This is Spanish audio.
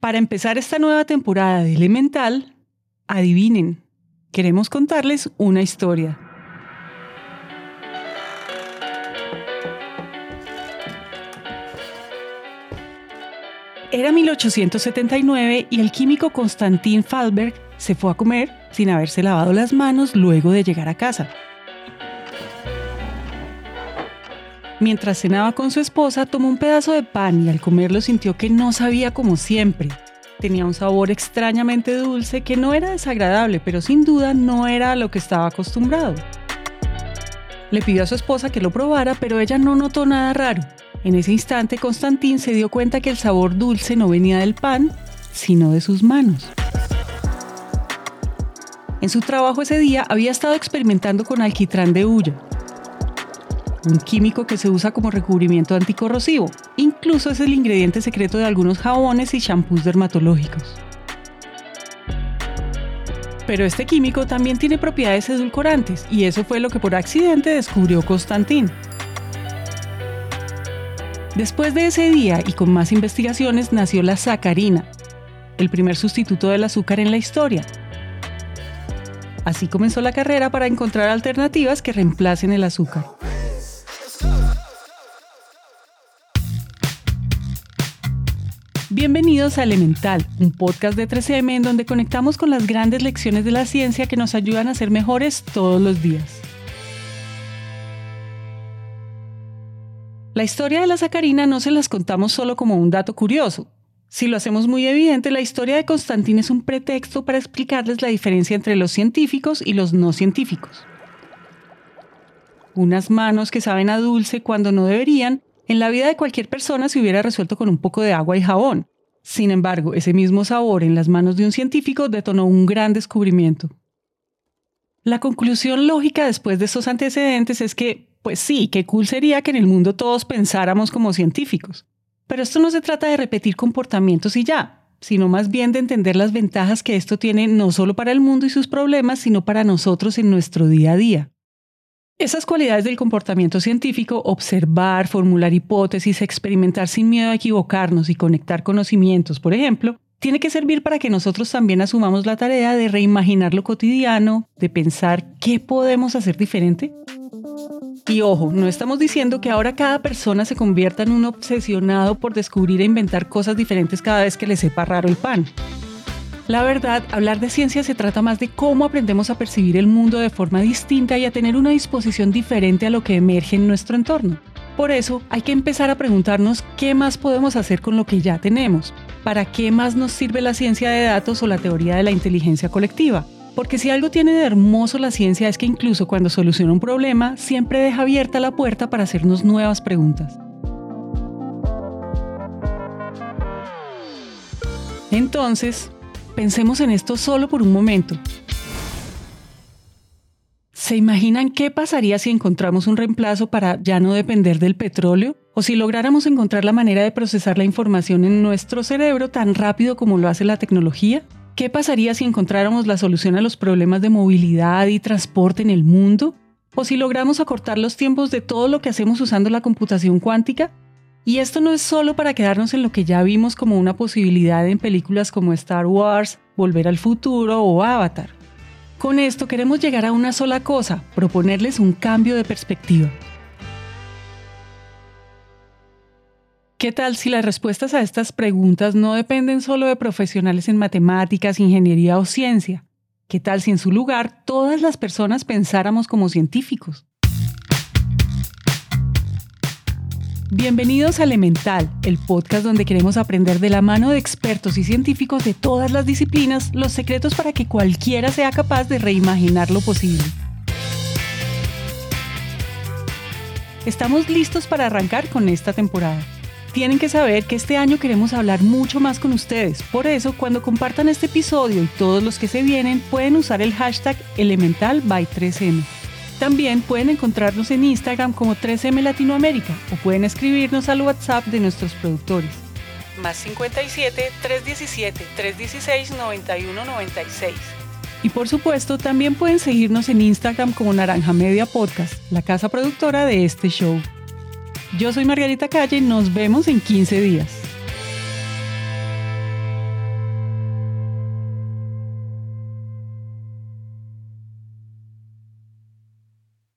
Para empezar esta nueva temporada de Elemental, adivinen, queremos contarles una historia. Era 1879 y el químico Constantin Falberg se fue a comer sin haberse lavado las manos luego de llegar a casa. Mientras cenaba con su esposa, tomó un pedazo de pan y al comerlo sintió que no sabía como siempre. Tenía un sabor extrañamente dulce que no era desagradable, pero sin duda no era a lo que estaba acostumbrado. Le pidió a su esposa que lo probara, pero ella no notó nada raro. En ese instante, Constantín se dio cuenta que el sabor dulce no venía del pan, sino de sus manos. En su trabajo ese día había estado experimentando con alquitrán de hulla, un químico que se usa como recubrimiento anticorrosivo. Incluso es el ingrediente secreto de algunos jabones y champús dermatológicos. Pero este químico también tiene propiedades edulcorantes y eso fue lo que por accidente descubrió Constantín. Después de ese día y con más investigaciones nació la sacarina, el primer sustituto del azúcar en la historia. Así comenzó la carrera para encontrar alternativas que reemplacen el azúcar. Bienvenidos a Elemental, un podcast de 3M en donde conectamos con las grandes lecciones de la ciencia que nos ayudan a ser mejores todos los días. La historia de la sacarina no se las contamos solo como un dato curioso. Si lo hacemos muy evidente, la historia de Constantín es un pretexto para explicarles la diferencia entre los científicos y los no científicos. Unas manos que saben a dulce cuando no deberían en la vida de cualquier persona se hubiera resuelto con un poco de agua y jabón. Sin embargo, ese mismo sabor en las manos de un científico detonó un gran descubrimiento. La conclusión lógica después de estos antecedentes es que, pues sí, qué cool sería que en el mundo todos pensáramos como científicos. Pero esto no se trata de repetir comportamientos y ya, sino más bien de entender las ventajas que esto tiene no solo para el mundo y sus problemas, sino para nosotros en nuestro día a día. Esas cualidades del comportamiento científico, observar, formular hipótesis, experimentar sin miedo a equivocarnos y conectar conocimientos, por ejemplo, tiene que servir para que nosotros también asumamos la tarea de reimaginar lo cotidiano, de pensar qué podemos hacer diferente. Y ojo, no estamos diciendo que ahora cada persona se convierta en un obsesionado por descubrir e inventar cosas diferentes cada vez que le sepa raro el pan. La verdad, hablar de ciencia se trata más de cómo aprendemos a percibir el mundo de forma distinta y a tener una disposición diferente a lo que emerge en nuestro entorno. Por eso, hay que empezar a preguntarnos qué más podemos hacer con lo que ya tenemos. ¿Para qué más nos sirve la ciencia de datos o la teoría de la inteligencia colectiva? Porque si algo tiene de hermoso la ciencia es que incluso cuando soluciona un problema, siempre deja abierta la puerta para hacernos nuevas preguntas. Entonces, Pensemos en esto solo por un momento. ¿Se imaginan qué pasaría si encontramos un reemplazo para ya no depender del petróleo? ¿O si lográramos encontrar la manera de procesar la información en nuestro cerebro tan rápido como lo hace la tecnología? ¿Qué pasaría si encontráramos la solución a los problemas de movilidad y transporte en el mundo? ¿O si logramos acortar los tiempos de todo lo que hacemos usando la computación cuántica? Y esto no es solo para quedarnos en lo que ya vimos como una posibilidad en películas como Star Wars, Volver al Futuro o Avatar. Con esto queremos llegar a una sola cosa, proponerles un cambio de perspectiva. ¿Qué tal si las respuestas a estas preguntas no dependen solo de profesionales en matemáticas, ingeniería o ciencia? ¿Qué tal si en su lugar todas las personas pensáramos como científicos? Bienvenidos a Elemental, el podcast donde queremos aprender de la mano de expertos y científicos de todas las disciplinas los secretos para que cualquiera sea capaz de reimaginar lo posible. Estamos listos para arrancar con esta temporada. Tienen que saber que este año queremos hablar mucho más con ustedes, por eso cuando compartan este episodio y todos los que se vienen pueden usar el hashtag Elemental by 3M. También pueden encontrarnos en Instagram como 3M Latinoamérica o pueden escribirnos al WhatsApp de nuestros productores. Más 57 317 316 9196. Y por supuesto, también pueden seguirnos en Instagram como Naranja Media Podcast, la casa productora de este show. Yo soy Margarita Calle y nos vemos en 15 días.